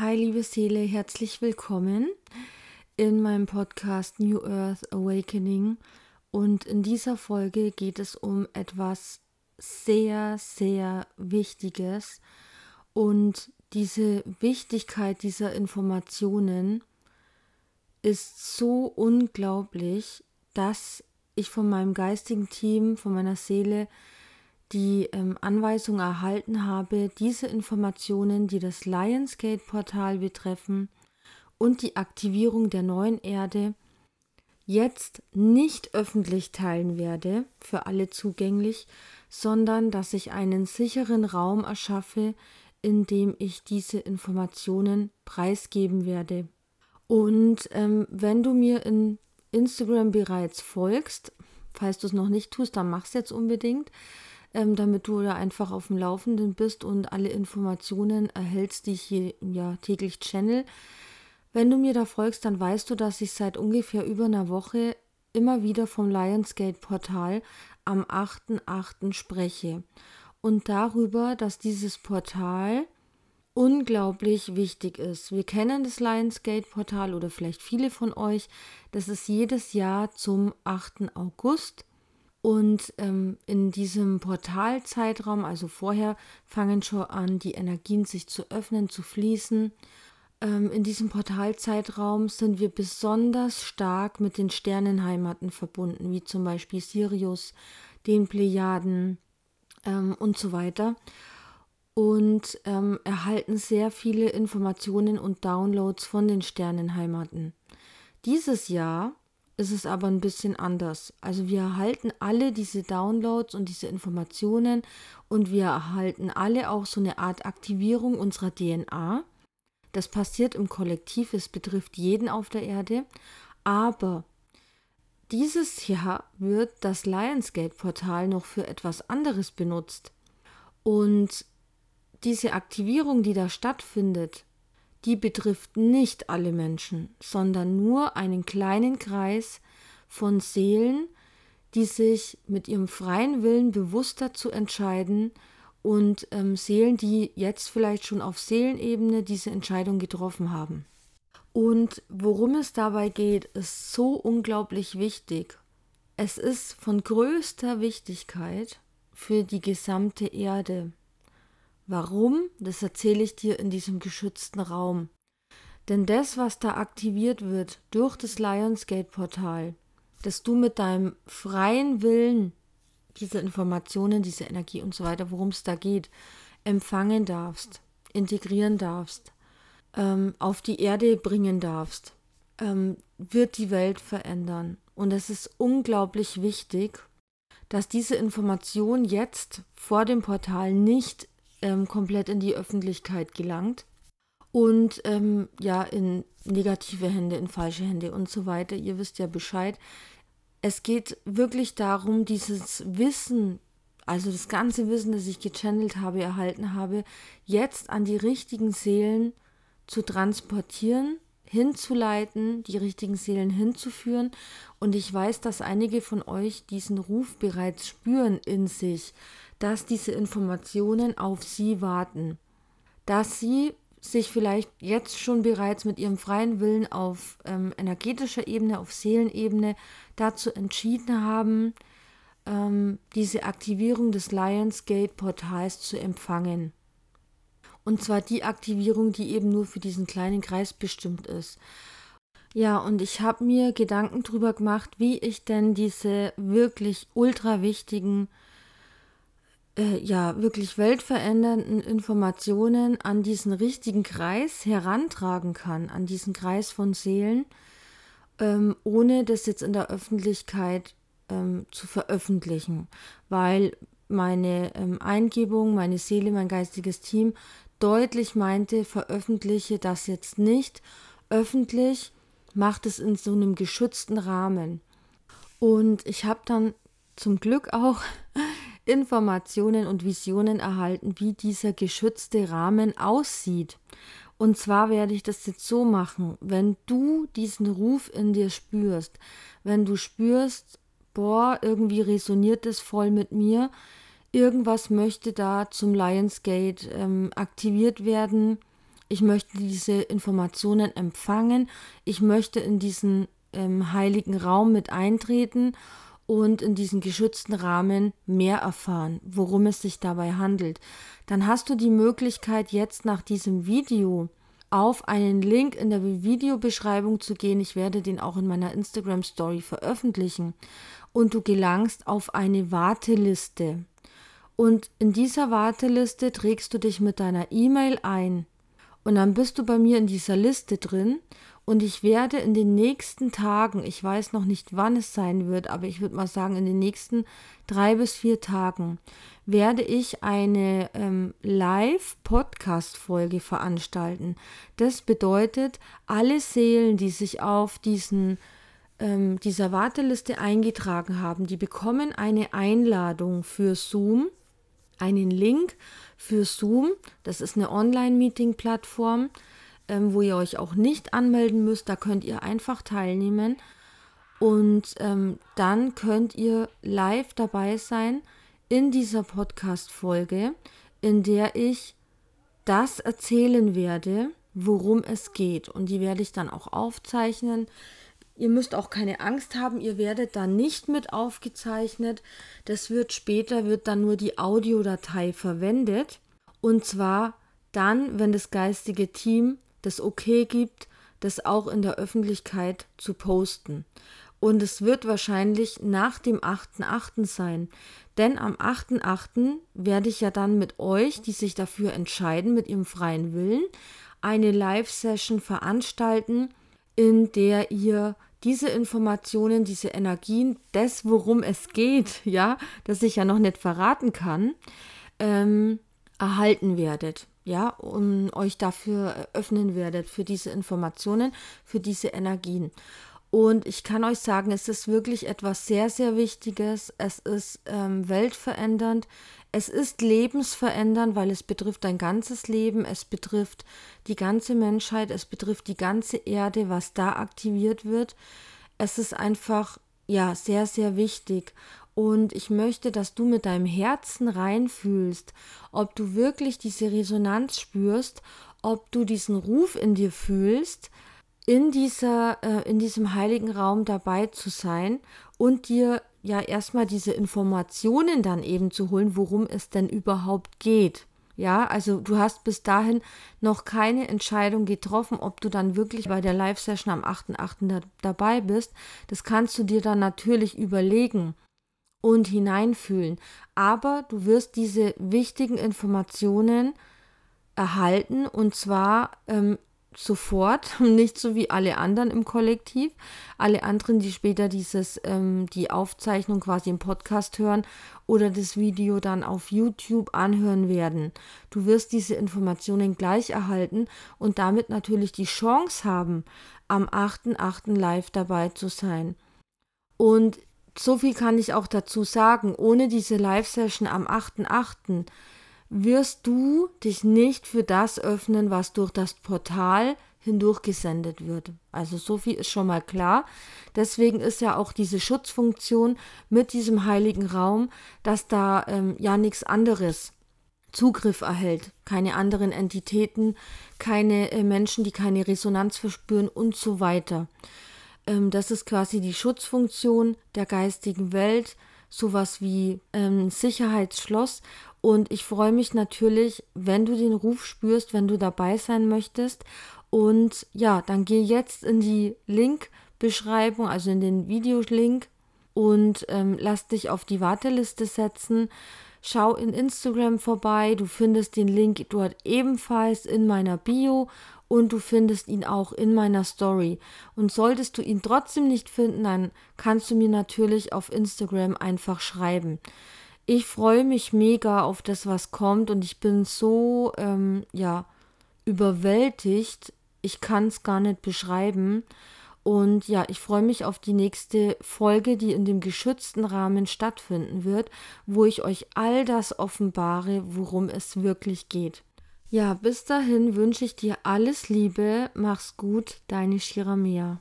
Hi, liebe Seele, herzlich willkommen in meinem Podcast New Earth Awakening. Und in dieser Folge geht es um etwas sehr, sehr Wichtiges. Und diese Wichtigkeit dieser Informationen ist so unglaublich, dass ich von meinem geistigen Team, von meiner Seele, die ähm, Anweisung erhalten habe, diese Informationen, die das Lionsgate-Portal betreffen und die Aktivierung der neuen Erde, jetzt nicht öffentlich teilen werde, für alle zugänglich, sondern dass ich einen sicheren Raum erschaffe, in dem ich diese Informationen preisgeben werde. Und ähm, wenn du mir in Instagram bereits folgst, falls du es noch nicht tust, dann mach es jetzt unbedingt ähm, damit du da einfach auf dem Laufenden bist und alle Informationen erhältst, die ich hier ja, täglich channel. Wenn du mir da folgst, dann weißt du, dass ich seit ungefähr über einer Woche immer wieder vom Lionsgate Portal am 8.8. spreche und darüber, dass dieses Portal unglaublich wichtig ist. Wir kennen das Lionsgate Portal oder vielleicht viele von euch. Das ist jedes Jahr zum 8. August und ähm, in diesem Portalzeitraum, also vorher, fangen schon an, die Energien sich zu öffnen, zu fließen. Ähm, in diesem Portalzeitraum sind wir besonders stark mit den Sternenheimaten verbunden, wie zum Beispiel Sirius, den Plejaden ähm, und so weiter. Und ähm, erhalten sehr viele Informationen und Downloads von den Sternenheimaten. Dieses Jahr ist es aber ein bisschen anders. Also wir erhalten alle diese Downloads und diese Informationen und wir erhalten alle auch so eine Art Aktivierung unserer DNA. Das passiert im Kollektiv, es betrifft jeden auf der Erde. Aber dieses Jahr wird das Lionsgate-Portal noch für etwas anderes benutzt. Und diese Aktivierung, die da stattfindet, die betrifft nicht alle Menschen, sondern nur einen kleinen Kreis von Seelen, die sich mit ihrem freien Willen bewusster zu entscheiden und ähm, Seelen, die jetzt vielleicht schon auf Seelenebene diese Entscheidung getroffen haben. Und worum es dabei geht, ist so unglaublich wichtig. Es ist von größter Wichtigkeit für die gesamte Erde. Warum? Das erzähle ich dir in diesem geschützten Raum. Denn das, was da aktiviert wird durch das Lionsgate-Portal, dass du mit deinem freien Willen diese Informationen, diese Energie und so weiter, worum es da geht, empfangen darfst, integrieren darfst, ähm, auf die Erde bringen darfst, ähm, wird die Welt verändern. Und es ist unglaublich wichtig, dass diese Information jetzt vor dem Portal nicht ähm, komplett in die Öffentlichkeit gelangt und ähm, ja in negative Hände, in falsche Hände und so weiter. Ihr wisst ja Bescheid. Es geht wirklich darum, dieses Wissen, also das ganze Wissen, das ich gechannelt habe, erhalten habe, jetzt an die richtigen Seelen zu transportieren, hinzuleiten, die richtigen Seelen hinzuführen. Und ich weiß, dass einige von euch diesen Ruf bereits spüren in sich dass diese Informationen auf sie warten, dass sie sich vielleicht jetzt schon bereits mit ihrem freien Willen auf ähm, energetischer Ebene, auf Seelenebene dazu entschieden haben, ähm, diese Aktivierung des Lionsgate-Portals zu empfangen. Und zwar die Aktivierung, die eben nur für diesen kleinen Kreis bestimmt ist. Ja, und ich habe mir Gedanken darüber gemacht, wie ich denn diese wirklich ultra wichtigen äh, ja wirklich weltverändernden Informationen an diesen richtigen Kreis herantragen kann, an diesen Kreis von Seelen, ähm, ohne das jetzt in der Öffentlichkeit ähm, zu veröffentlichen, weil meine ähm, Eingebung, meine Seele, mein geistiges Team deutlich meinte, veröffentliche das jetzt nicht öffentlich, macht es in so einem geschützten Rahmen. Und ich habe dann zum Glück auch Informationen und Visionen erhalten, wie dieser geschützte Rahmen aussieht. Und zwar werde ich das jetzt so machen, wenn du diesen Ruf in dir spürst, wenn du spürst, boah, irgendwie resoniert es voll mit mir, irgendwas möchte da zum Lionsgate ähm, aktiviert werden, ich möchte diese Informationen empfangen, ich möchte in diesen ähm, heiligen Raum mit eintreten und in diesen geschützten Rahmen mehr erfahren, worum es sich dabei handelt, dann hast du die Möglichkeit jetzt nach diesem Video auf einen Link in der Videobeschreibung zu gehen. Ich werde den auch in meiner Instagram Story veröffentlichen. Und du gelangst auf eine Warteliste. Und in dieser Warteliste trägst du dich mit deiner E-Mail ein. Und dann bist du bei mir in dieser Liste drin und ich werde in den nächsten Tagen, ich weiß noch nicht, wann es sein wird, aber ich würde mal sagen, in den nächsten drei bis vier Tagen werde ich eine ähm, Live-Podcast-Folge veranstalten. Das bedeutet, alle Seelen, die sich auf diesen ähm, dieser Warteliste eingetragen haben, die bekommen eine Einladung für Zoom, einen Link für Zoom. Das ist eine Online-Meeting-Plattform ähm, wo ihr euch auch nicht anmelden müsst. Da könnt ihr einfach teilnehmen. Und ähm, dann könnt ihr live dabei sein in dieser Podcast-Folge, in der ich das erzählen werde, worum es geht. Und die werde ich dann auch aufzeichnen. Ihr müsst auch keine Angst haben, ihr werdet dann nicht mit aufgezeichnet. Das wird später, wird dann nur die Audiodatei verwendet. Und zwar dann, wenn das geistige Team das okay gibt, das auch in der Öffentlichkeit zu posten. Und es wird wahrscheinlich nach dem 8.8. sein. Denn am 8.8. werde ich ja dann mit euch, die sich dafür entscheiden, mit ihrem freien Willen, eine Live-Session veranstalten, in der ihr diese Informationen, diese Energien, das, worum es geht, ja, das ich ja noch nicht verraten kann, ähm, erhalten werdet ja, und euch dafür öffnen werdet, für diese Informationen, für diese Energien. Und ich kann euch sagen, es ist wirklich etwas sehr, sehr Wichtiges. Es ist ähm, weltverändernd. Es ist lebensverändernd, weil es betrifft dein ganzes Leben. Es betrifft die ganze Menschheit. Es betrifft die ganze Erde, was da aktiviert wird. Es ist einfach, ja, sehr, sehr wichtig. Und ich möchte, dass du mit deinem Herzen reinfühlst, ob du wirklich diese Resonanz spürst, ob du diesen Ruf in dir fühlst, in dieser, äh, in diesem heiligen Raum dabei zu sein und dir ja erstmal diese Informationen dann eben zu holen, worum es denn überhaupt geht. Ja, also du hast bis dahin noch keine Entscheidung getroffen, ob du dann wirklich bei der Live-Session am 8.8. Da, dabei bist. Das kannst du dir dann natürlich überlegen und hineinfühlen. Aber du wirst diese wichtigen Informationen erhalten und zwar ähm, sofort, nicht so wie alle anderen im Kollektiv, alle anderen, die später dieses, ähm, die Aufzeichnung quasi im Podcast hören oder das Video dann auf YouTube anhören werden. Du wirst diese Informationen gleich erhalten und damit natürlich die Chance haben, am 8.8. live dabei zu sein. Und so viel kann ich auch dazu sagen, ohne diese Live-Session am 8.8. wirst du dich nicht für das öffnen, was durch das Portal hindurch gesendet wird. Also so viel ist schon mal klar. Deswegen ist ja auch diese Schutzfunktion mit diesem heiligen Raum, dass da ähm, ja nichts anderes Zugriff erhält. Keine anderen Entitäten, keine äh, Menschen, die keine Resonanz verspüren und so weiter. Ähm, das ist quasi die Schutzfunktion der geistigen Welt, sowas wie ähm, Sicherheitsschloss. Und ich freue mich natürlich, wenn du den Ruf spürst, wenn du dabei sein möchtest. Und ja, dann geh jetzt in die Link-Beschreibung, also in den Videolink und ähm, lass dich auf die Warteliste setzen. Schau in Instagram vorbei, du findest den Link dort ebenfalls in meiner Bio und du findest ihn auch in meiner Story. Und solltest du ihn trotzdem nicht finden, dann kannst du mir natürlich auf Instagram einfach schreiben. Ich freue mich mega auf das, was kommt und ich bin so, ähm, ja, überwältigt. Ich kann es gar nicht beschreiben. Und ja, ich freue mich auf die nächste Folge, die in dem geschützten Rahmen stattfinden wird, wo ich euch all das offenbare, worum es wirklich geht. Ja, bis dahin wünsche ich dir alles Liebe, mach's gut, deine Shiramea.